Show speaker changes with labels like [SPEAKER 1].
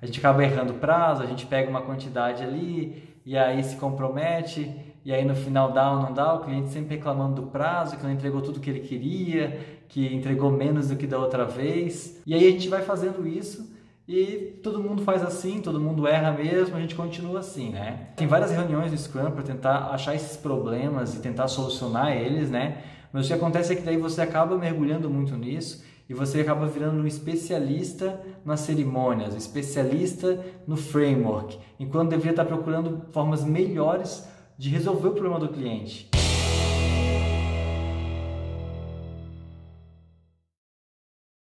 [SPEAKER 1] a gente acaba errando o prazo, a gente pega uma quantidade ali e aí se compromete e aí no final dá ou não dá, o cliente sempre reclamando do prazo, que não entregou tudo que ele queria, que entregou menos do que da outra vez. E aí a gente vai fazendo isso e todo mundo faz assim, todo mundo erra mesmo, a gente continua assim, né? Tem várias reuniões do Scrum para tentar achar esses problemas e tentar solucionar eles, né? Mas o que acontece é que daí você acaba mergulhando muito nisso e você acaba virando um especialista nas cerimônias, um especialista no framework, enquanto deveria estar procurando formas melhores de resolver o problema do cliente.